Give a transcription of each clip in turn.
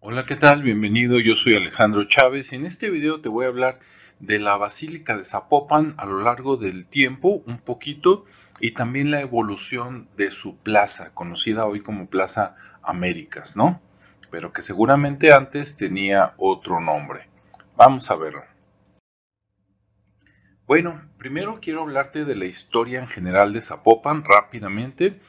Hola, ¿qué tal? Bienvenido, yo soy Alejandro Chávez y en este video te voy a hablar de la Basílica de Zapopan a lo largo del tiempo, un poquito, y también la evolución de su plaza, conocida hoy como Plaza Américas, ¿no? Pero que seguramente antes tenía otro nombre. Vamos a verlo. Bueno, primero quiero hablarte de la historia en general de Zapopan rápidamente.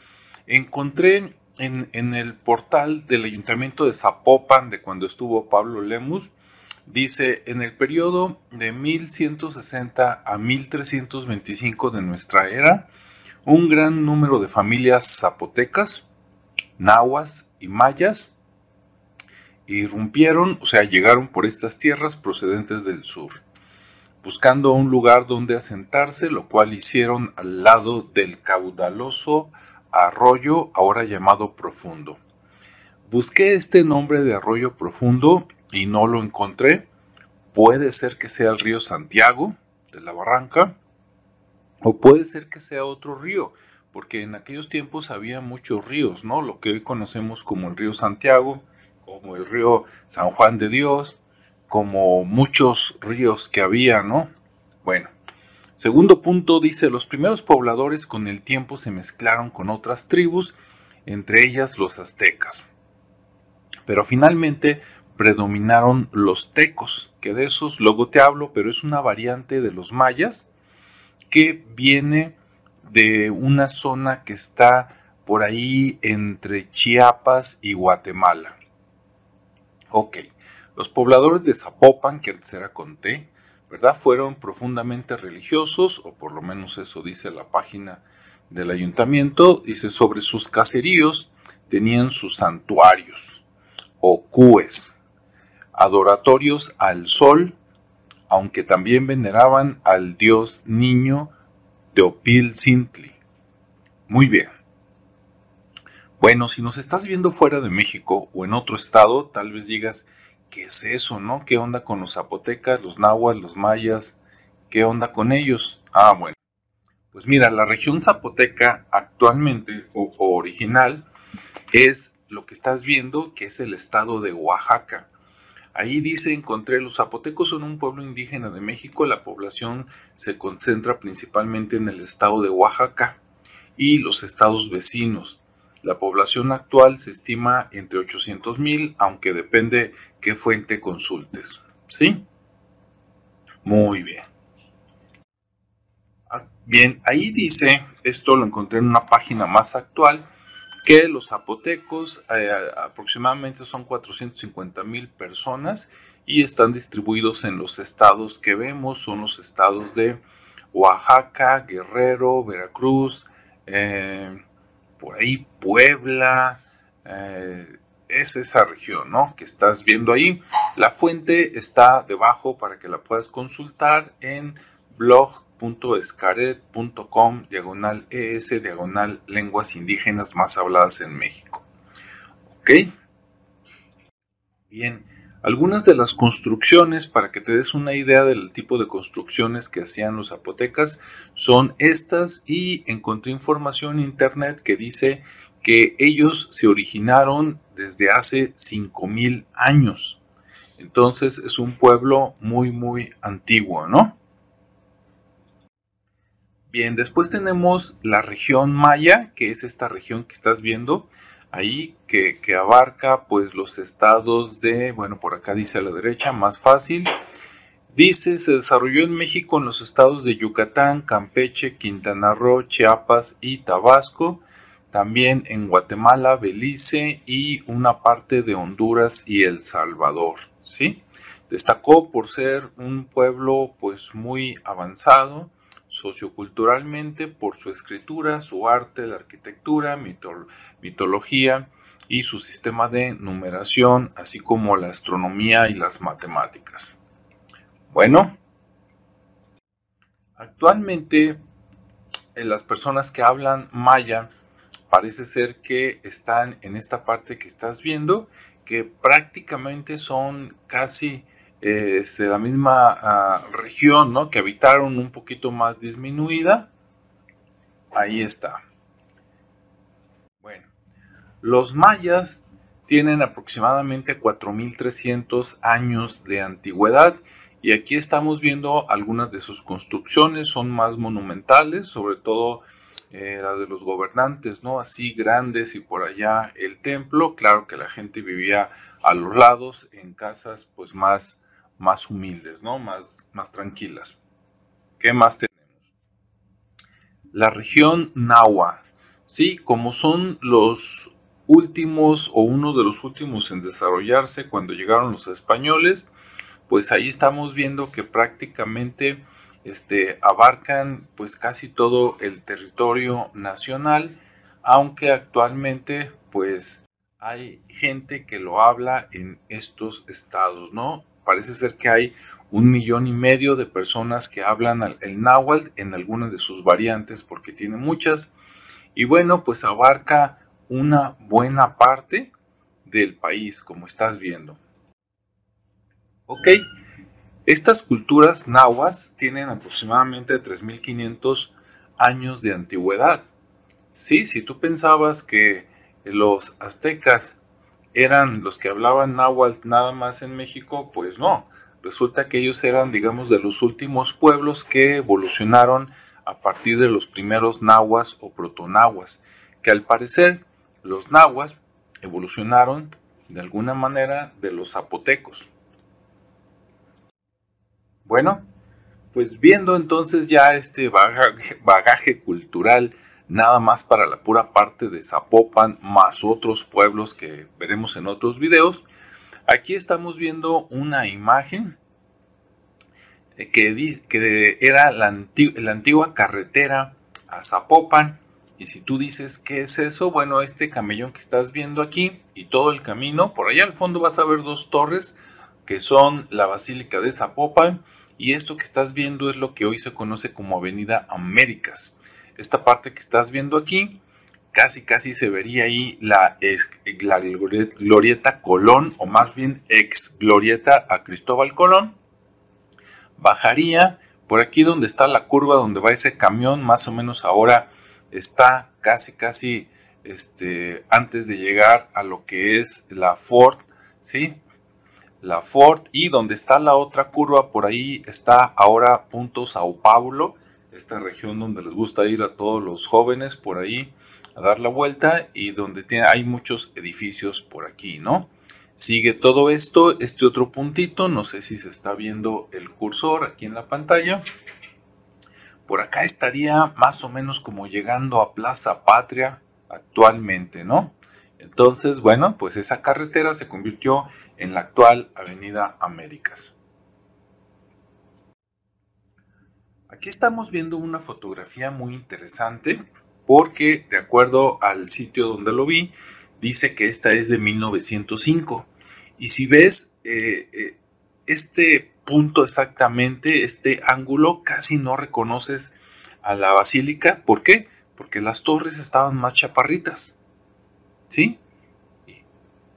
Encontré en, el portal del Ayuntamiento de Zapopan, de cuando estuvo Pablo Lemus, dice, en el periodo de 1160 a 1325 de nuestra era, un gran número de familias zapotecas, nahuas y mayas irrumpieron, o sea, llegaron por estas tierras procedentes del sur, buscando un lugar donde asentarse, lo cual hicieron al lado del caudaloso arroyo ahora llamado Profundo. Busqué este nombre de arroyo profundo y no lo encontré. Puede ser que sea el río Santiago de la Barranca o puede ser que sea otro río, porque en aquellos tiempos había muchos ríos, ¿no? Lo que hoy conocemos como el río Santiago, como el río San Juan de Dios, como muchos ríos que había, ¿no? Bueno, Segundo punto dice, los primeros pobladores con el tiempo se mezclaron con otras tribus, entre ellas los aztecas. Pero finalmente predominaron los tecos, que de esos luego te hablo, pero es una variante de los mayas que viene de una zona que está por ahí entre Chiapas y Guatemala. Ok, los pobladores de Zapopan, que era conté, ¿verdad? Fueron profundamente religiosos, o por lo menos eso dice la página del ayuntamiento, dice sobre sus caseríos tenían sus santuarios o cues, adoratorios al sol, aunque también veneraban al dios niño Teopil Sintli. Muy bien. Bueno, si nos estás viendo fuera de México o en otro estado, tal vez digas, ¿qué es eso, no? ¿Qué onda con los zapotecas, los nahuas, los mayas? ¿Qué onda con ellos? Ah, bueno. Pues mira, la región zapoteca actualmente o, original es lo que estás viendo, que es el estado de Oaxaca. Ahí dice, encontré, los zapotecos son un pueblo indígena de México, la población se concentra principalmente en el estado de Oaxaca y los estados vecinos. La población actual se estima entre 800.000, aunque depende qué fuente consultes. ¿Sí? Muy bien. Ah, bien, ahí dice, esto lo encontré en una página más actual, que los zapotecos eh, aproximadamente son 450 mil personas y están distribuidos en los estados que vemos, son los estados de Oaxaca, Guerrero, Veracruz, eh, por ahí Puebla, eh, es esa región, ¿no? Que estás viendo ahí. La fuente está debajo para que la puedas consultar en blog.escaret.com diagonal es diagonal lenguas indígenas más habladas en México. ¿Ok? Bien. Algunas de las construcciones, para que te des una idea del tipo de construcciones que hacían los zapotecas, son estas y encontré información en internet que dice que ellos se originaron desde hace 5000 años. Entonces es un pueblo muy muy antiguo, ¿no? Bien, después tenemos la región maya, que es esta región que estás viendo ahí que, abarca pues los estados de, bueno, por acá dice a la derecha, más fácil. Dice, se desarrolló en México en los estados de Yucatán, Campeche, Quintana Roo, Chiapas y Tabasco, también en Guatemala, Belice y una parte de Honduras y El Salvador, ¿sí? Destacó por ser un pueblo pues muy avanzado, socioculturalmente por su escritura, su arte, la arquitectura, mitología y su sistema de numeración, así como la astronomía y las matemáticas. Bueno, actualmente eh, las personas que hablan maya parece ser que están en esta parte que estás viendo, que prácticamente son casi este, la misma ah, región, ¿no? Que habitaron un poquito más disminuida. Ahí está. Bueno, los mayas tienen aproximadamente 4.300 años de antigüedad y aquí estamos viendo algunas de sus construcciones, son más monumentales, sobre todo eh, las de los gobernantes, ¿no? Así grandes y por allá el templo, claro que la gente vivía a los lados en casas pues más, más humildes, ¿no? Más, más tranquilas. ¿Qué más tenemos? La región Nahua, ¿sí? Como son los últimos o uno de los últimos en desarrollarse cuando llegaron los españoles, pues ahí estamos viendo que prácticamente este, abarcan pues casi todo el territorio nacional, aunque actualmente pues hay gente que lo habla en estos estados, ¿no? Parece ser que hay un millón y medio de personas que hablan el náhuatl en alguna de sus variantes porque tiene muchas y bueno pues abarca una buena parte del país, como estás viendo. Ok, estas culturas nahuas tienen aproximadamente 3.500 años de antigüedad. Sí, si tú pensabas que los aztecas eran los que hablaban náhuatl nada más en México, pues no. Resulta que ellos eran, digamos, de los últimos pueblos que evolucionaron a partir de los primeros nahuas o protonahuas, que al parecer los nahuas evolucionaron de alguna manera de los zapotecos. Bueno, pues viendo entonces ya este bagaje, cultural, nada más para la pura parte de Zapopan, más otros pueblos que veremos en otros videos, aquí estamos viendo una imagen eh, que, era la, la antigua carretera a Zapopan, y si tú dices, ¿qué es eso? Bueno, este camellón que estás viendo aquí y todo el camino, por allá al fondo vas a ver dos torres que son la Basílica de Zapopan y esto que estás viendo es lo que hoy se conoce como Avenida Américas. Esta parte que estás viendo aquí, casi casi se vería ahí la, la glorieta Colón o más bien ex glorieta a Cristóbal Colón. Bajaría por aquí donde está la curva donde va ese camión, más o menos ahora está casi casi este, antes de llegar a lo que es la Ford, ¿sí? La Ford y donde está la otra curva, por ahí está ahora punto Sao Paulo, esta región donde les gusta ir a todos los jóvenes por ahí a dar la vuelta y donde tiene, hay muchos edificios por aquí, ¿no? Sigue todo esto, este otro puntito, no sé si se está viendo el cursor aquí en la pantalla, por acá estaría más o menos como llegando a Plaza Patria actualmente, ¿no? Entonces, bueno, pues esa carretera se convirtió en la actual Avenida Américas. Aquí estamos viendo una fotografía muy interesante porque de acuerdo al sitio donde lo vi, dice que esta es de 1905. Y si ves, eh, eh, este punto exactamente, este ángulo, casi no reconoces a la basílica. ¿Por qué? Porque las torres estaban más chaparritas. ¿Sí?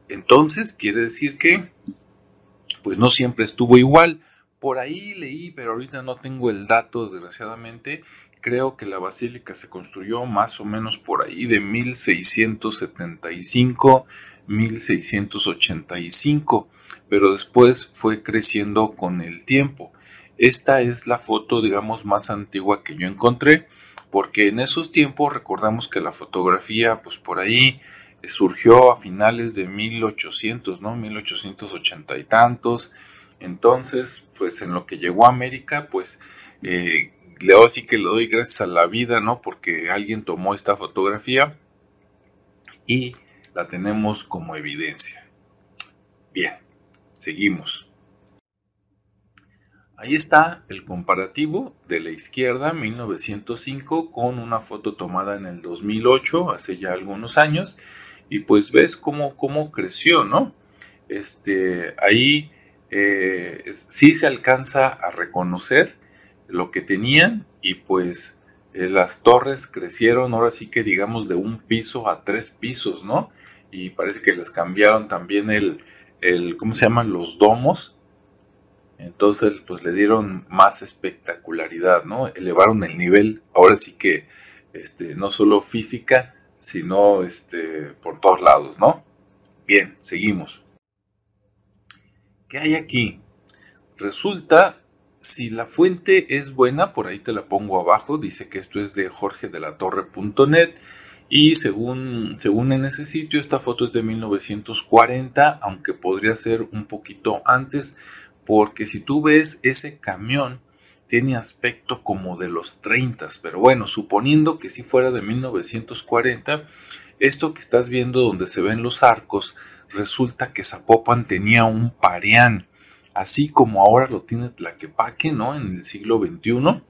Entonces, quiere decir que, pues no siempre estuvo igual. Por ahí leí, pero ahorita no tengo el dato, desgraciadamente. Creo que la basílica se construyó más o menos por ahí de 1675, 1685 pero después fue creciendo con el tiempo. Esta es la foto, digamos, más antigua que yo encontré, porque en esos tiempos recordamos que la fotografía, pues por ahí surgió a finales de 1800, ¿no? 1880 y tantos. Entonces, pues en lo que llegó a América, pues eh, le sí que le doy gracias a la vida, ¿no? Porque alguien tomó esta fotografía y la tenemos como evidencia. Bien. Seguimos. Ahí está el comparativo de la izquierda 1905 con una foto tomada en el 2008, hace ya algunos años, y pues ves cómo, cómo creció, ¿no? Este, ahí eh, sí se alcanza a reconocer lo que tenían y pues eh, las torres crecieron ahora sí que digamos de un piso a tres pisos, ¿no? Y parece que les cambiaron también el, el, ¿cómo se llaman? Los domos. Entonces, pues le dieron más espectacularidad, ¿no? Elevaron el nivel, ahora sí que, este, no solo física, sino, este, por todos lados, ¿no? Bien, seguimos. ¿Qué hay aquí? Resulta, si la fuente es buena, por ahí te la pongo abajo, dice que esto es de jorge de la torre.net y según, según en ese sitio, esta foto es de 1940, aunque podría ser un poquito antes, porque si tú ves ese camión, tiene aspecto como de los 30, pero bueno, suponiendo que si fuera de 1940, esto que estás viendo donde se ven los arcos, resulta que Zapopan tenía un parián, así como ahora lo tiene Tlaquepaque, ¿no? En el siglo XXI,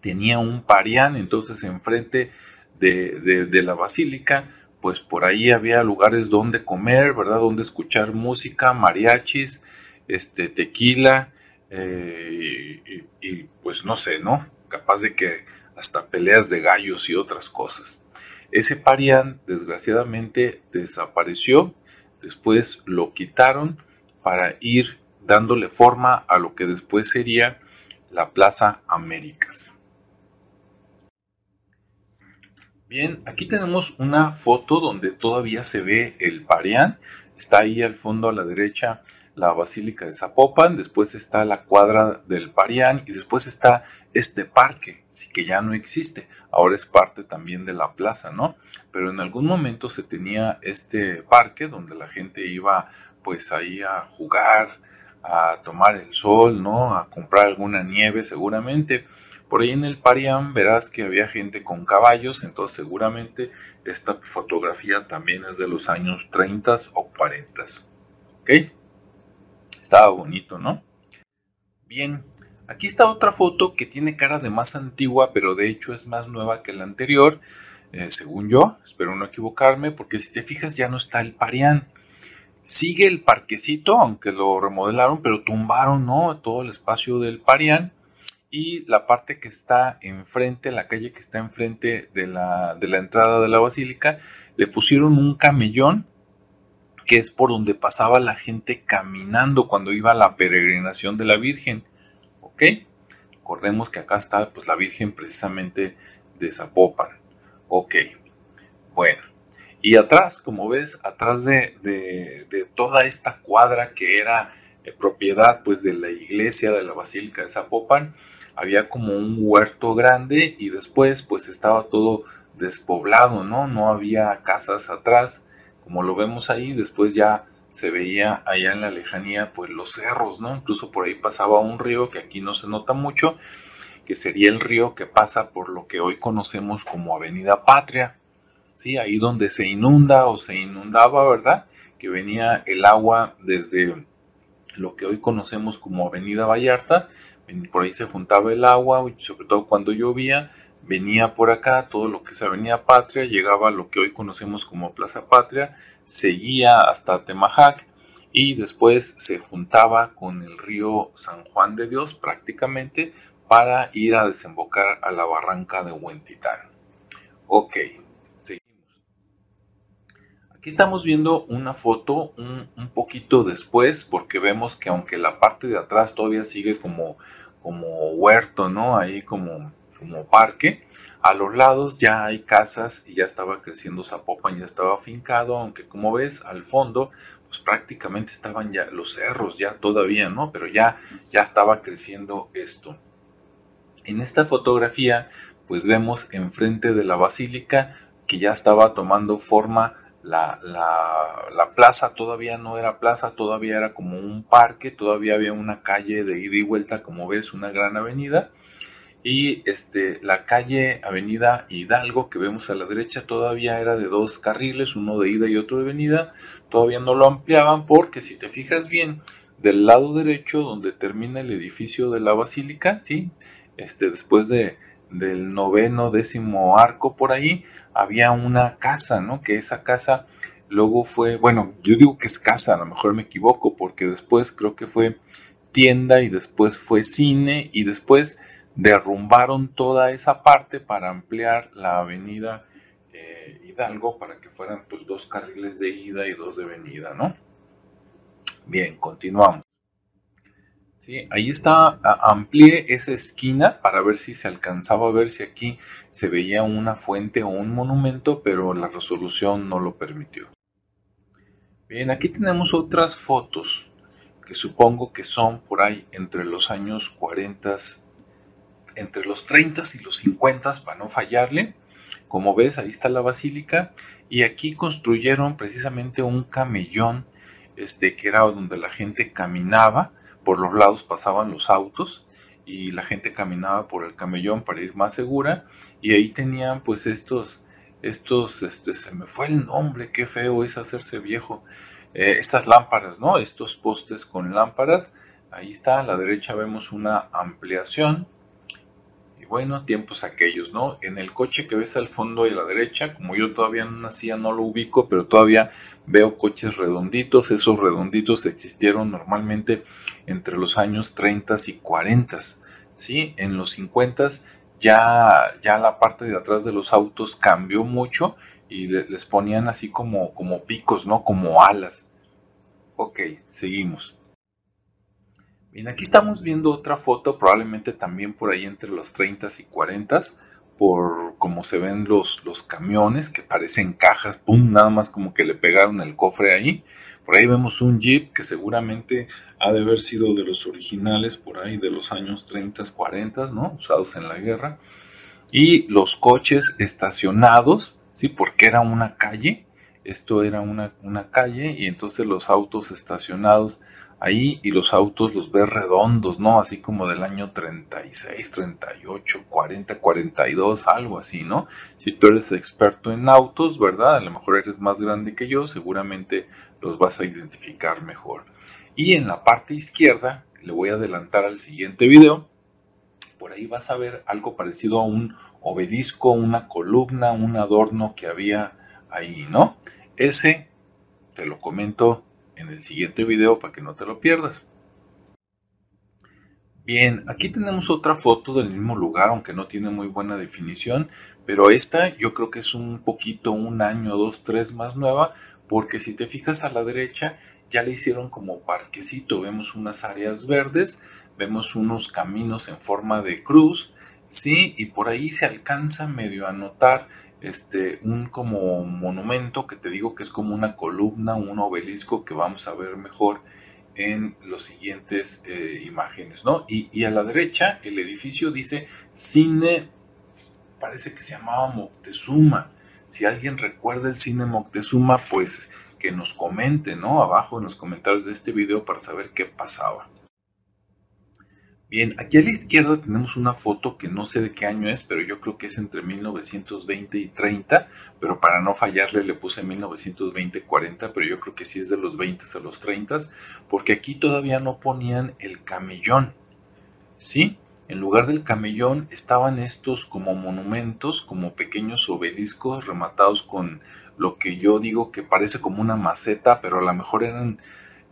tenía un parián, entonces enfrente de, la basílica, pues por ahí había lugares donde comer, ¿verdad? Donde escuchar música, mariachis, este, tequila, eh, y, pues no sé, ¿no? Capaz de que hasta peleas de gallos y otras cosas. Ese parián desgraciadamente desapareció, después lo quitaron para ir dándole forma a lo que después sería la Plaza Américas. Bien, aquí tenemos una foto donde todavía se ve el Parián. Está ahí al fondo a la derecha la Basílica de Zapopan, después está la cuadra del Parián y después está este parque, sí que ya no existe, ahora es parte también de la plaza, ¿no? Pero en algún momento se tenía este parque donde la gente iba pues ahí a jugar, a tomar el sol, ¿no? A comprar alguna nieve seguramente. Por ahí en el Parián verás que había gente con caballos, entonces seguramente esta fotografía también es de los años 30 o 40. ¿Ok? Estaba bonito, ¿no? Bien, aquí está otra foto que tiene cara de más antigua, pero de hecho es más nueva que la anterior, eh, según yo, espero no equivocarme, porque si te fijas ya no está el Parián. Sigue el parquecito, aunque lo remodelaron, pero tumbaron ¿no? todo el espacio del Parián y la parte que está enfrente, la calle que está enfrente de la, de la entrada de la basílica, le pusieron un camellón que es por donde pasaba la gente caminando cuando iba a la peregrinación de la Virgen. ¿Ok? Recordemos que acá está pues, la Virgen precisamente de Zapopan. Ok, bueno. Y atrás, como ves, atrás de, de toda esta cuadra que era eh, propiedad pues de la iglesia de la Basílica de Zapopan, había como un huerto grande y después pues estaba todo despoblado, ¿no? No había casas atrás, como lo vemos ahí, después ya se veía allá en la lejanía pues los cerros, ¿no? Incluso por ahí pasaba un río que aquí no se nota mucho, que sería el río que pasa por lo que hoy conocemos como Avenida Patria, ¿sí? Ahí donde se inunda o se inundaba, ¿verdad? Que venía el agua desde lo que hoy conocemos como Avenida Vallarta, por ahí se juntaba el agua, sobre todo cuando llovía, venía por acá, todo lo que es Avenida Patria, llegaba a lo que hoy conocemos como Plaza Patria, seguía hasta Temajac y después se juntaba con el río San Juan de Dios prácticamente para ir a desembocar a la barranca de Huentitán. Ok, Aquí estamos viendo una foto un, poquito después porque vemos que aunque la parte de atrás todavía sigue como, como huerto, ¿no? Ahí como, como parque, a los lados ya hay casas y ya estaba creciendo Zapopan, ya estaba afincado, aunque como ves al fondo, pues prácticamente estaban ya los cerros, ya todavía, ¿no? Pero ya, ya estaba creciendo esto. En esta fotografía, pues vemos enfrente de la basílica que ya estaba tomando forma la, la, plaza todavía no era plaza, todavía era como un parque, todavía había una calle de ida y vuelta, como ves, una gran avenida. Y este, la calle Avenida Hidalgo que vemos a la derecha todavía era de dos carriles, uno de ida y otro de venida. Todavía no lo ampliaban porque si te fijas bien, del lado derecho donde termina el edificio de la basílica, ¿sí? este, después de, del noveno, décimo arco por ahí, había una casa, ¿no? Que esa casa luego fue, bueno, yo digo que es casa, a lo mejor me equivoco, porque después creo que fue tienda y después fue cine y después derrumbaron toda esa parte para ampliar la avenida eh, Hidalgo para que fueran pues dos carriles de ida y dos de venida, ¿no? Bien, continuamos. Sí, ahí está, amplié esa esquina para ver si se alcanzaba a ver si aquí se veía una fuente o un monumento, pero la resolución no lo permitió. Bien, aquí tenemos otras fotos que supongo que son por ahí entre los años 40, entre los 30 y los 50 para no fallarle. Como ves, ahí está la basílica y aquí construyeron precisamente un camellón este que era donde la gente caminaba, por los lados pasaban los autos y la gente caminaba por el camellón para ir más segura y ahí tenían pues estos estos este se me fue el nombre, qué feo es hacerse viejo. Eh, estas lámparas, ¿no? Estos postes con lámparas. Ahí está, a la derecha vemos una ampliación bueno, tiempos aquellos, ¿no? En el coche que ves al fondo y a la derecha, como yo todavía no nacía, no lo ubico, pero todavía veo coches redonditos. Esos redonditos existieron normalmente entre los años 30 y 40, ¿sí? En los 50 ya, ya la parte de atrás de los autos cambió mucho y les ponían así como, como picos, ¿no? Como alas. Ok, seguimos. Bien, aquí estamos viendo otra foto, probablemente también por ahí entre los 30 y 40, por como se ven los, los camiones que parecen cajas, pum, nada más como que le pegaron el cofre ahí. Por ahí vemos un Jeep que seguramente ha de haber sido de los originales por ahí de los años 30, 40, ¿no? Usados en la guerra. Y los coches estacionados, ¿sí? Porque era una calle. Esto era una, una calle y entonces los autos estacionados ahí y los autos los ves redondos, ¿no? Así como del año 36, 38, 40, 42, algo así, ¿no? Si tú eres experto en autos, ¿verdad? A lo mejor eres más grande que yo, seguramente los vas a identificar mejor. Y en la parte izquierda, le voy a adelantar al siguiente video, por ahí vas a ver algo parecido a un obelisco, una columna, un adorno que había ahí, ¿no? Ese, te lo comento en el siguiente video para que no te lo pierdas. Bien, aquí tenemos otra foto del mismo lugar, aunque no tiene muy buena definición, pero esta yo creo que es un poquito, un año, dos, tres más nueva, porque si te fijas a la derecha ya le hicieron como parquecito, vemos unas áreas verdes, vemos unos caminos en forma de cruz, sí, y por ahí se alcanza medio a notar este, un como monumento que te digo que es como una columna, un obelisco que vamos a ver mejor en los siguientes eh, imágenes, ¿no? Y, a la derecha el edificio dice Cine, parece que se llamaba Moctezuma. Si alguien recuerda el cine Moctezuma, pues que nos comente, ¿no? Abajo en los comentarios de este video para saber qué pasaba. Bien, aquí a la izquierda tenemos una foto que no sé de qué año es, pero yo creo que es entre 1920 y 30, pero para no fallarle le puse 1920-40, pero yo creo que sí es de los 20 a los 30, porque aquí todavía no ponían el camellón, ¿sí? En lugar del camellón estaban estos como monumentos, como pequeños obeliscos rematados con lo que yo digo que parece como una maceta, pero a lo mejor eran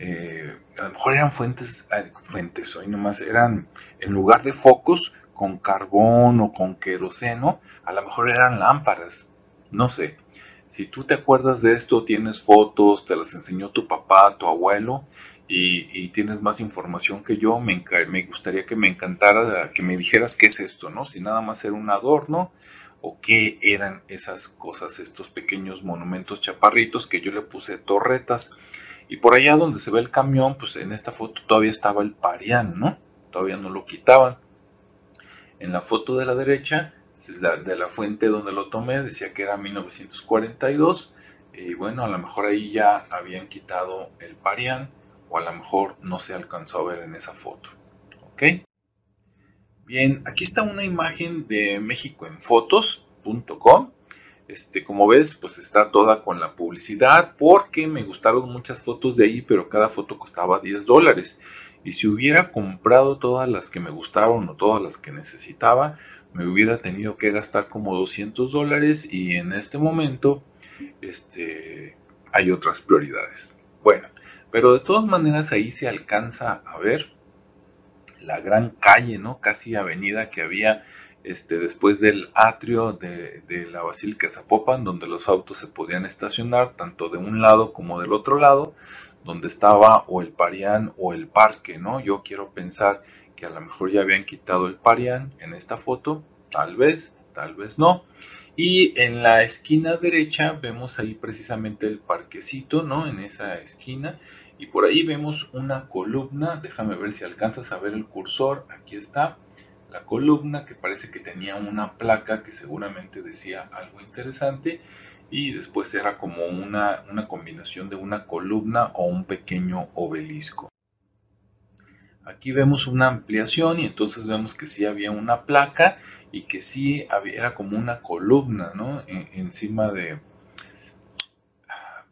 eh, a lo mejor eran fuentes, fuentes, hoy nomás eran, en lugar de focos con carbón o con queroseno, a lo mejor eran lámparas, no sé. Si tú te acuerdas de esto, tienes fotos, te las enseñó tu papá, tu abuelo, y, tienes más información que yo, me, me, gustaría que me encantara que me dijeras qué es esto, ¿no? Si nada más era un adorno o qué eran esas cosas, estos pequeños monumentos chaparritos que yo le puse torretas. Y por allá donde se ve el camión, pues en esta foto todavía estaba el Parián, ¿no? Todavía no lo quitaban. En la foto de la derecha, de la fuente donde lo tomé, decía que era 1942. Y bueno, a lo mejor ahí ya habían quitado el Parián, o a lo mejor no se alcanzó a ver en esa foto. ¿Ok? Bien, aquí está una imagen de México en fotos.com este, como ves, pues está toda con la publicidad porque me gustaron muchas fotos de ahí, pero cada foto costaba 10 dólares. Y si hubiera comprado todas las que me gustaron o todas las que necesitaba, me hubiera tenido que gastar como 200 dólares y en este momento este, hay otras prioridades. Bueno, pero de todas maneras ahí se alcanza a ver la gran calle, ¿no? Casi avenida que había este, después del atrio de, la Basílica Zapopan, donde los autos se podían estacionar tanto de un lado como del otro lado, donde estaba o el Parián o el parque, ¿no? Yo quiero pensar que a lo mejor ya habían quitado el Parián en esta foto, tal vez, tal vez no. Y en la esquina derecha vemos ahí precisamente el parquecito, ¿no? En esa esquina. Y por ahí vemos una columna. Déjame ver si alcanzas a ver el cursor. Aquí está la columna que parece que tenía una placa que seguramente decía algo interesante y después era como una, una combinación de una columna o un pequeño obelisco. Aquí vemos una ampliación y entonces vemos que sí había una placa y que sí había, era como una columna, ¿no? encima de,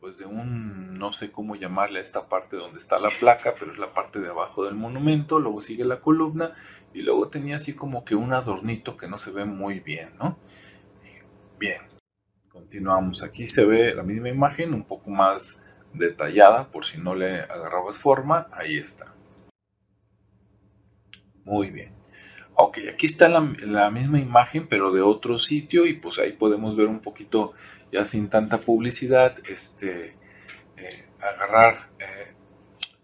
pues de un, no sé cómo llamarle a esta parte donde está la placa, pero es la parte de abajo del monumento, luego sigue la columna y luego tenía así como que un adornito que no se ve muy bien, ¿no? Bien, continuamos, aquí se ve la misma imagen, un poco más detallada, por si no le agarrabas forma, ahí está. Muy bien. Ok, aquí está la, misma imagen, pero de otro sitio, y pues ahí podemos ver un poquito, ya sin tanta publicidad, este, eh, agarrar eh,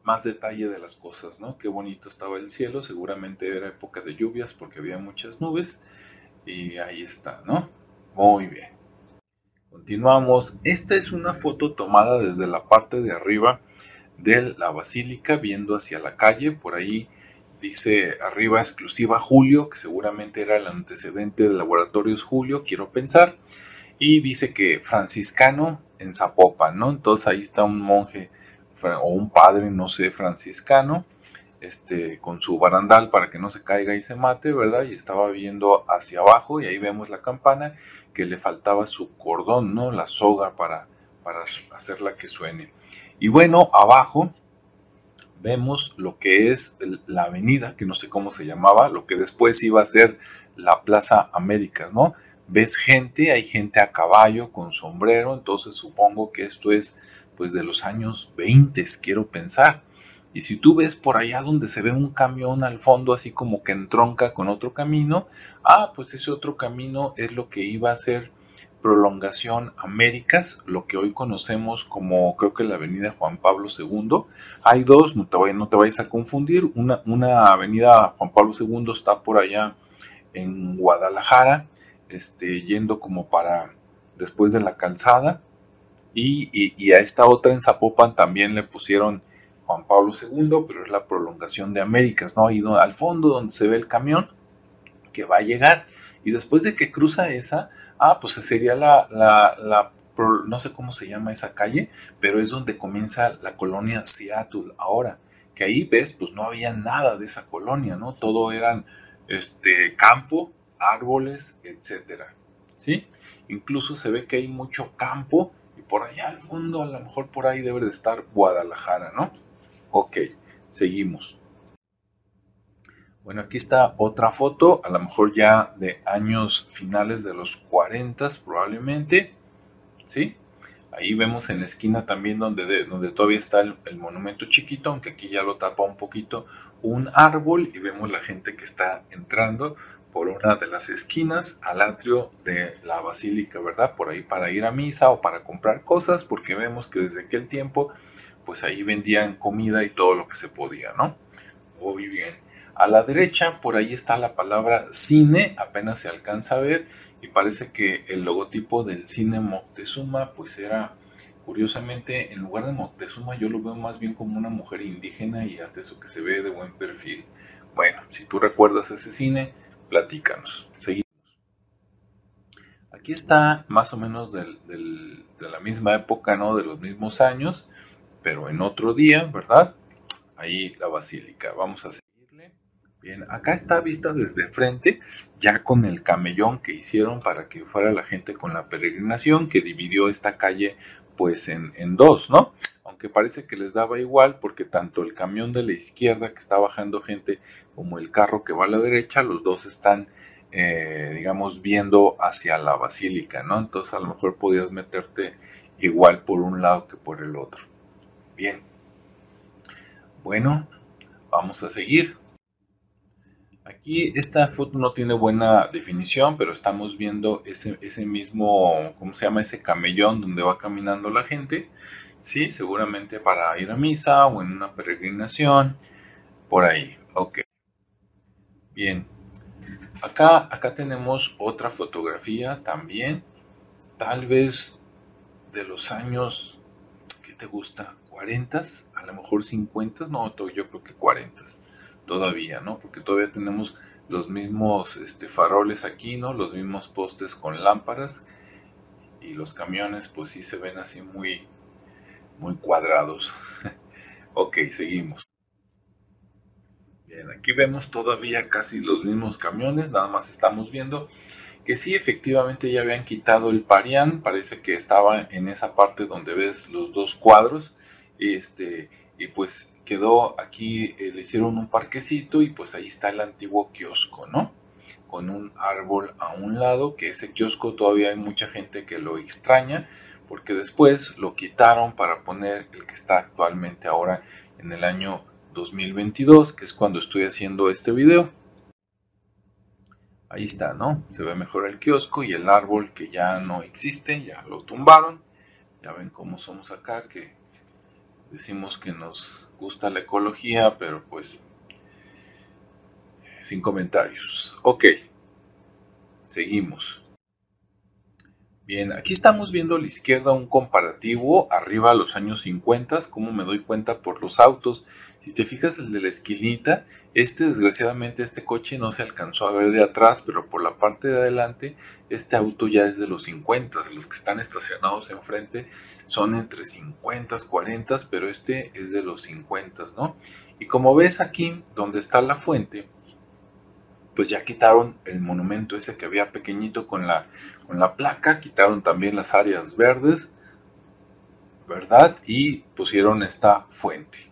más detalle de las cosas, ¿no? Qué bonito estaba el cielo, seguramente era época de lluvias porque había muchas nubes, y ahí está, ¿no? Muy bien. Continuamos. Esta es una foto tomada desde la parte de arriba de la basílica, viendo hacia la calle, por ahí dice arriba exclusiva Julio, que seguramente era el antecedente de Laboratorios Julio, quiero pensar, y dice que franciscano en Zapopan, ¿no? Entonces ahí está un monje o un padre, no sé, franciscano, este, con su barandal para que no se caiga y se mate, ¿verdad? Y estaba viendo hacia abajo y ahí vemos la campana que le faltaba su cordón, ¿no? La soga para, para hacerla que suene. Y bueno, abajo vemos lo que es la avenida, que no sé cómo se llamaba, lo que después iba a ser la Plaza Américas, ¿no? Ves gente, hay gente a caballo con sombrero, entonces supongo que esto es pues de los años 20, quiero pensar. Y si tú ves por allá donde se ve un camión al fondo así como que entronca con otro camino, ah, pues ese otro camino es lo que iba a ser prolongación Américas, lo que hoy conocemos como creo que la avenida Juan Pablo II. Hay dos, no te, vayas a confundir, una, avenida Juan Pablo II está por allá en Guadalajara, este, yendo como para después de la calzada, y, y, a esta otra en Zapopan también le pusieron Juan Pablo II, pero es la prolongación de Américas, ¿no? Ahí al fondo donde se ve el camión que va a llegar. Y después de que cruza esa, ah, pues sería la, la, no sé cómo se llama esa calle, pero es donde comienza la colonia Seattle ahora. Que ahí ves, pues no había nada de esa colonia, ¿no? Todo eran este, campo, árboles, etcétera. ¿Sí? Incluso se ve que hay mucho campo y por allá al fondo, a lo mejor por ahí debe de estar Guadalajara, ¿no? Ok, seguimos. Bueno, aquí está otra foto, a lo mejor ya de años finales de los 40 probablemente, ¿sí? Ahí vemos en la esquina también donde, donde todavía está el, monumento chiquito, aunque aquí ya lo tapa un poquito, un árbol y vemos la gente que está entrando por una de las esquinas al atrio de la basílica, ¿verdad? Por ahí para ir a misa o para comprar cosas, porque vemos que desde aquel tiempo, pues ahí vendían comida y todo lo que se podía, ¿no? Muy bien. A la derecha, por ahí está la palabra cine, apenas se alcanza a ver, y parece que el logotipo del cine Moctezuma, pues era, curiosamente, en lugar de Moctezuma, yo lo veo más bien como una mujer indígena y hasta eso que se ve de buen perfil. Bueno, si tú recuerdas ese cine, platícanos. Seguimos. Aquí está más o menos de la misma época, ¿no? De los mismos años, pero en otro día, ¿verdad? Ahí la basílica. Vamos a Bien, acá está vista desde frente, ya con el camellón que hicieron para que fuera la gente con la peregrinación, que dividió esta calle pues en, dos, ¿no? Aunque parece que les daba igual porque tanto el camión de la izquierda que está bajando gente como el carro que va a la derecha, los dos están, eh, digamos, viendo hacia la basílica, ¿no? Entonces a lo mejor podías meterte igual por un lado que por el otro. Bien. Bueno, vamos a seguir. Aquí esta foto no tiene buena definición, pero estamos viendo ese, ese mismo, ¿cómo se llama? Ese camellón donde va caminando la gente, ¿sí? Seguramente para ir a misa o en una peregrinación, por ahí, ok. Bien, acá, acá tenemos otra fotografía también, tal vez de los años, ¿qué te gusta? ¿40? A lo mejor 50, no, yo creo que 40 todavía, ¿no? Porque todavía tenemos los mismos este, faroles aquí, ¿no? Los mismos postes con lámparas y los camiones pues sí se ven así muy, muy cuadrados. ok, seguimos. Bien, aquí vemos todavía casi los mismos camiones, nada más estamos viendo que sí efectivamente ya habían quitado el parián, parece que estaba en esa parte donde ves los dos cuadros, este, y pues quedó aquí, eh, le hicieron un parquecito y pues ahí está el antiguo kiosco, ¿no? Con un árbol a un lado, que ese kiosco todavía hay mucha gente que lo extraña, porque después lo quitaron para poner el que está actualmente ahora en el año 2022, que es cuando estoy haciendo este video. Ahí está, ¿no? Se ve mejor el kiosco y el árbol que ya no existe, ya lo tumbaron. Ya ven cómo somos acá, que decimos que nos gusta la ecología, pero pues sin comentarios. Ok, seguimos. Bien, aquí estamos viendo a la izquierda un comparativo arriba a los años 50, como me doy cuenta por los autos. Si te fijas el de la esquinita, este desgraciadamente este coche no se alcanzó a ver de atrás, pero por la parte de adelante este auto ya es de los 50, los que están estacionados enfrente son entre 50, 40, pero este es de los 50, ¿no? Y como ves aquí donde está la fuente, pues ya quitaron el monumento ese que había pequeñito con la, con la placa, quitaron también las áreas verdes, ¿verdad? Y pusieron esta fuente.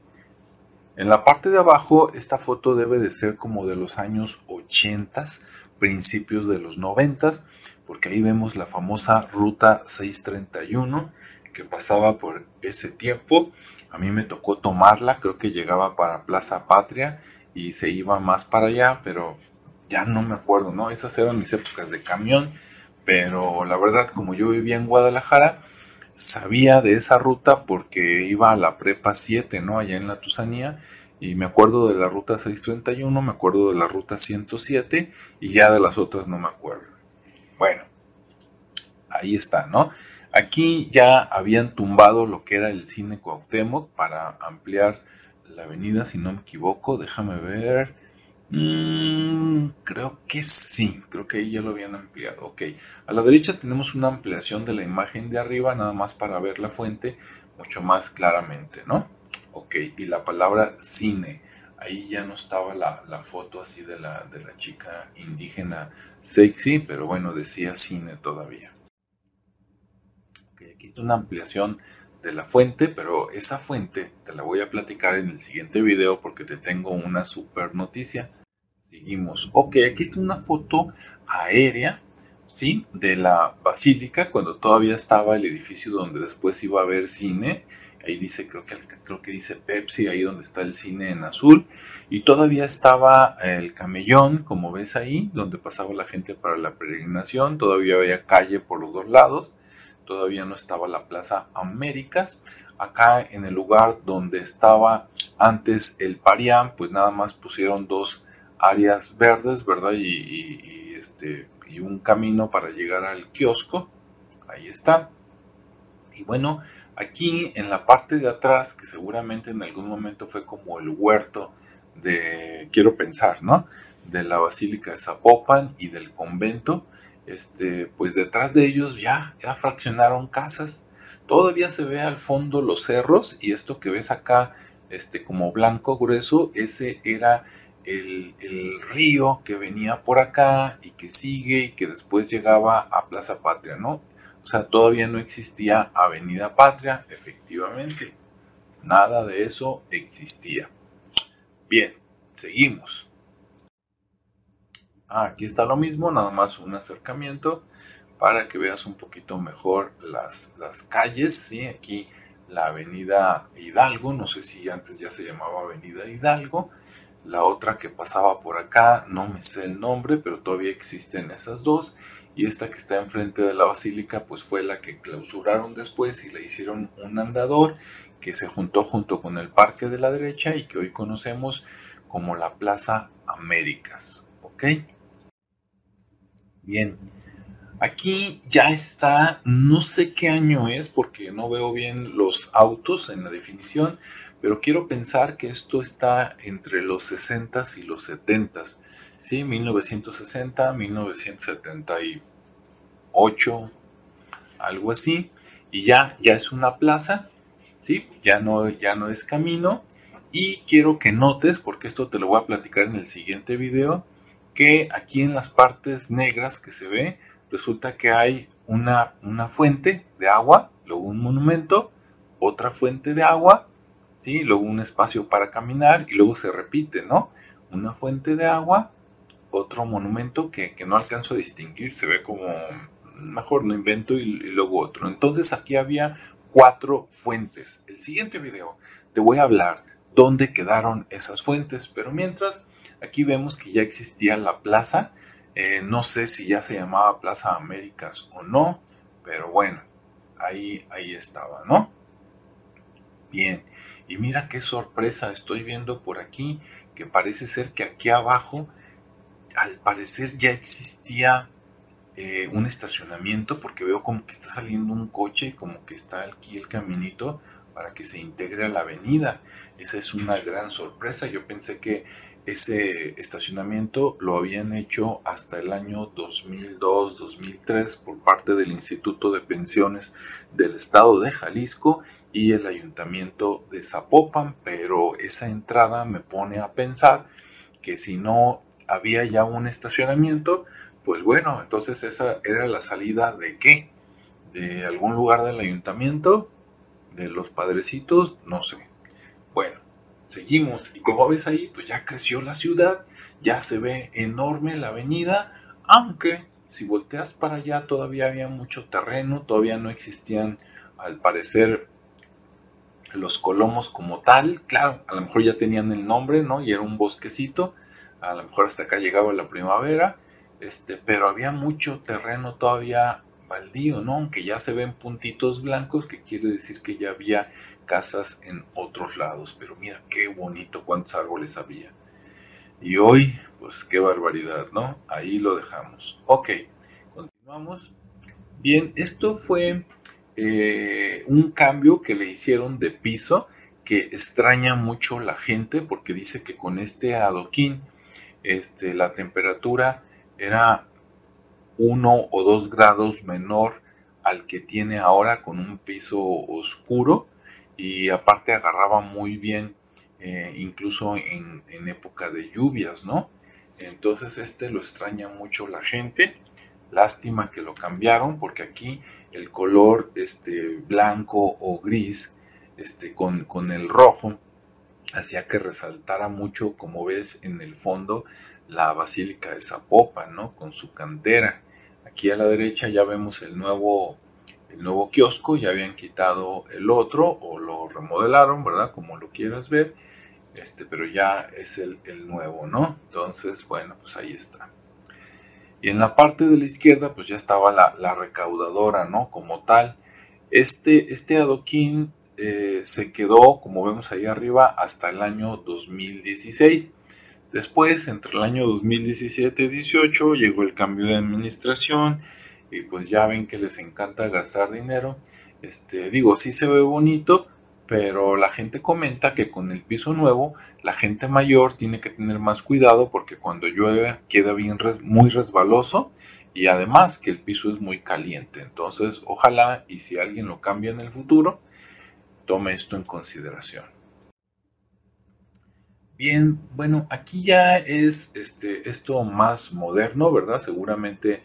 En la parte de abajo, esta foto debe de ser como de los años 80, principios de los 90, porque ahí vemos la famosa ruta 631 que pasaba por ese tiempo. A mí me tocó tomarla, creo que llegaba para Plaza Patria y se iba más para allá, pero ya no me acuerdo, ¿no? Esas eran mis épocas de camión, pero la verdad, como yo vivía en Guadalajara, sabía de esa ruta porque iba a la prepa 7, ¿no? Allá en la Tusanía, y me acuerdo de la ruta 631, me acuerdo de la ruta 107, y ya de las otras no me acuerdo. Bueno, ahí está, ¿no? Aquí ya habían tumbado lo que era el cine Cuauhtémoc para ampliar la avenida, si no me equivoco, déjame ver. Mm, creo que sí, creo que ahí ya lo habían ampliado. Ok, a la derecha tenemos una ampliación de la imagen de arriba, nada más para ver la fuente mucho más claramente, ¿no? Ok, y la palabra cine. Ahí ya no estaba la, foto así de la, de la chica indígena sexy, pero bueno, decía cine todavía. Ok, aquí está una ampliación de la fuente, pero esa fuente te la voy a platicar en el siguiente video porque te tengo una super noticia. Seguimos. Ok, aquí está una foto aérea, ¿sí? De la basílica, cuando todavía estaba el edificio donde después iba a haber cine. Ahí dice, creo que, creo que dice Pepsi, ahí donde está el cine en azul. Y todavía estaba el camellón, como ves ahí, donde pasaba la gente para la peregrinación. Todavía había calle por los dos lados. Todavía no estaba la Plaza Américas. Acá en el lugar donde estaba antes el Parián, pues nada más pusieron dos áreas verdes, ¿verdad? Y, este, y un camino para llegar al kiosco. Ahí está. Y bueno, aquí en la parte de atrás, que seguramente en algún momento fue como el huerto de, quiero pensar, ¿no? De la Basílica de Zapopan y del convento, este, pues detrás de ellos ya, ya fraccionaron casas. Todavía se ve al fondo los cerros y esto que ves acá, este, como blanco grueso, ese era el, río que venía por acá y que sigue y que después llegaba a Plaza Patria, ¿no? O sea, todavía no existía Avenida Patria, efectivamente. Nada de eso existía. Bien, seguimos. Ah, aquí está lo mismo, nada más un acercamiento para que veas un poquito mejor las, las calles. ¿sí? Aquí la Avenida Hidalgo, no sé si antes ya se llamaba Avenida Hidalgo la otra que pasaba por acá, no me sé el nombre, pero todavía existen esas dos. Y esta que está enfrente de la basílica, pues fue la que clausuraron después y le hicieron un andador que se juntó junto con el parque de la derecha y que hoy conocemos como la Plaza Américas. ¿Ok? Bien. Aquí ya está, no sé qué año es porque no veo bien los autos en la definición, pero quiero pensar que esto está entre los 60s y los 70s, ¿sí? 1960, 1978, algo así, y ya, ya es una plaza, ¿sí? Ya no, ya no es camino, y quiero que notes, porque esto te lo voy a platicar en el siguiente video, que aquí en las partes negras que se ve, resulta que hay una, una fuente de agua, luego un monumento, otra fuente de agua, ¿sí? luego un espacio para caminar y luego se repite, ¿no? Una fuente de agua, otro monumento que, no alcanzo a distinguir, se ve como, mejor no invento y, y luego otro. Entonces aquí había cuatro fuentes. El siguiente video te voy a hablar dónde quedaron esas fuentes, pero mientras aquí vemos que ya existía la plaza eh, no sé si ya se llamaba Plaza Américas o no, pero bueno, ahí, ahí estaba, ¿no? Bien, y mira qué sorpresa estoy viendo por aquí, que parece ser que aquí abajo, al parecer ya existía eh, un estacionamiento, porque veo como que está saliendo un coche, como que está aquí el caminito para que se integre a la avenida. Esa es una gran sorpresa. Yo pensé que ese estacionamiento lo habían hecho hasta el año 2002-2003 por parte del Instituto de Pensiones del Estado de Jalisco y el Ayuntamiento de Zapopan, pero esa entrada me pone a pensar que si no había ya un estacionamiento, pues bueno, entonces esa era la salida de qué? De algún lugar del ayuntamiento, de los padrecitos, no sé. Seguimos y como ves ahí, pues ya creció la ciudad, ya se ve enorme la avenida, aunque si volteas para allá todavía había mucho terreno, todavía no existían al parecer los colomos como tal, claro, a lo mejor ya tenían el nombre, ¿no? Y era un bosquecito, a lo mejor hasta acá llegaba la primavera, este, pero había mucho terreno todavía baldío, ¿no? Aunque ya se ven puntitos blancos, que quiere decir que ya había casas en otros lados. Pero mira qué bonito cuántos árboles había. Y hoy, pues qué barbaridad, ¿no? Ahí lo dejamos. Ok, continuamos. Bien, esto fue eh, un cambio que le hicieron de piso que extraña mucho la gente porque dice que con este adoquín este, la temperatura era uno o dos grados menor al que tiene ahora con un piso oscuro y aparte agarraba muy bien eh, incluso en, época de lluvias, ¿no? Entonces este lo extraña mucho la gente. Lástima que lo cambiaron porque aquí el color este, blanco o gris este, con, con el rojo hacía que resaltara mucho, como ves en el fondo, la Basílica de Zapopan, ¿no? Con su cantera. Aquí a la derecha ya vemos el nuevo el nuevo kiosco, ya habían quitado el otro o lo remodelaron, ¿verdad? Como lo quieras ver, este, pero ya es el, nuevo, ¿no? Entonces, bueno, pues ahí está. Y en la parte de la izquierda, pues ya estaba la, recaudadora, ¿no? Como tal. Este, este adoquín eh, se quedó, como vemos ahí arriba, hasta el año 2016. Después, entre el año 2017 y 2018, llegó el cambio de administración y pues ya ven que les encanta gastar dinero. Este, digo, sí se ve bonito, pero la gente comenta que con el piso nuevo la gente mayor tiene que tener más cuidado porque cuando llueve queda bien muy resbaloso y además que el piso es muy caliente. Entonces, ojalá y si alguien lo cambia en el futuro, tome esto en consideración. Bien, bueno, aquí ya es este, esto más moderno, ¿verdad? Seguramente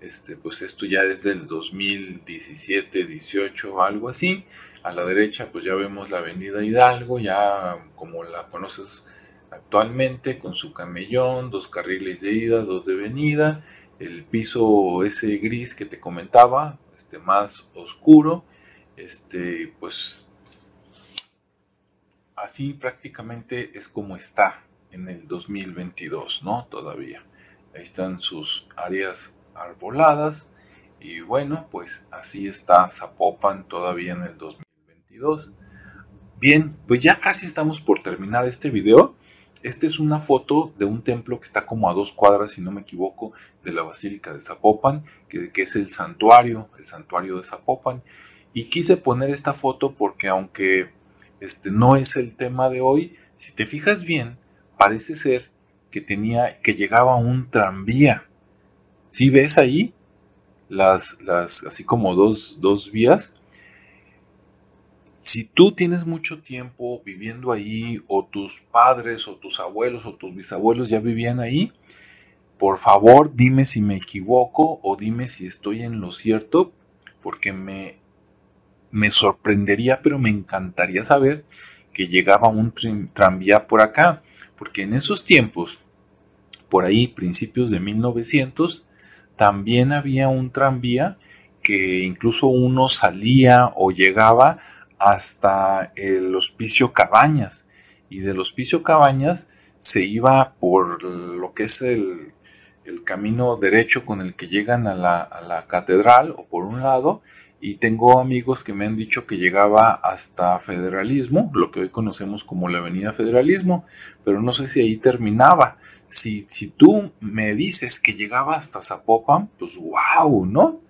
este, pues esto ya es del 2017, 18, algo así. A la derecha pues ya vemos la avenida Hidalgo, ya como la conoces actualmente, con su camellón, dos carriles de ida, dos de venida, el piso ese gris que te comentaba, este más oscuro, este pues así prácticamente es como está en el 2022, ¿no? Todavía. Ahí están sus áreas arboladas. Y bueno, pues así está Zapopan todavía en el 2022. Bien, pues ya casi estamos por terminar este video. Esta es una foto de un templo que está como a dos cuadras, si no me equivoco, de la Basílica de Zapopan, que, es el santuario, el santuario de Zapopan. Y quise poner esta foto porque aunque este no es el tema de hoy, si te fijas bien, parece ser que tenía, que llegaba un tranvía. Si ves ahí las, las, así como dos, dos vías, si tú tienes mucho tiempo viviendo ahí, o tus padres, o tus abuelos, o tus bisabuelos ya vivían ahí, por favor dime si me equivoco o dime si estoy en lo cierto, porque me, me sorprendería, pero me encantaría saber que llegaba un tranvía por acá, porque en esos tiempos, por ahí, principios de 1900, también había un tranvía que incluso uno salía o llegaba hasta el hospicio Cabañas. Y del hospicio Cabañas se iba por lo que es el, camino derecho con el que llegan a la, a la, catedral o por un lado y tengo amigos que me han dicho que llegaba hasta Federalismo, lo que hoy conocemos como la Avenida Federalismo, pero no sé si ahí terminaba. Si, si tú me dices que llegaba hasta Zapopan, pues wow, ¿no?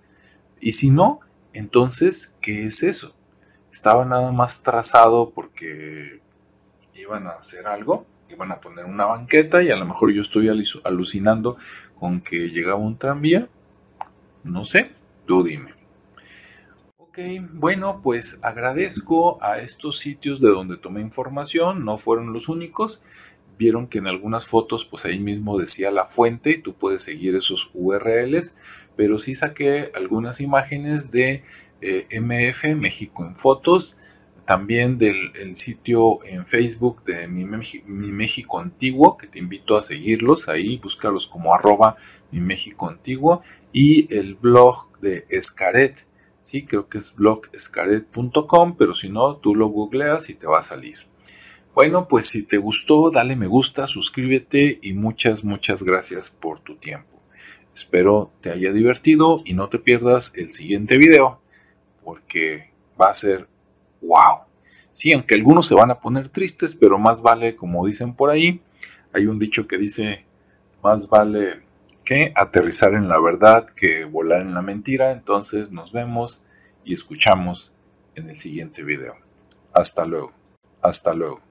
Y si no, entonces, ¿qué es eso? estaba nada más trazado porque iban a hacer algo, iban a poner una banqueta y a lo mejor yo estoy alucinando con que llegaba un tranvía. No sé, tú dime. Ok, bueno, pues agradezco a estos sitios de donde tomé información, no fueron los únicos. Vieron que en algunas fotos, pues ahí mismo decía la fuente y tú puedes seguir esos URLs, pero sí saqué algunas imágenes de eh, MF México en Fotos, también del sitio en Facebook de mi, México Antiguo, que te invito a seguirlos ahí, búscalos como arroba mi México Antiguo, y el blog de Escaret, sí, creo que es blogescaret.com, pero si no, tú lo googleas y te va a salir. Bueno, pues si te gustó, dale me gusta, suscríbete y muchas, muchas gracias por tu tiempo. Espero te haya divertido y no te pierdas el siguiente video porque va a ser wow. Sí, aunque algunos se van a poner tristes, pero más vale, como dicen por ahí, hay un dicho que dice, más vale que aterrizar en la verdad que volar en la mentira. Entonces nos vemos y escuchamos en el siguiente video. Hasta luego. Hasta luego.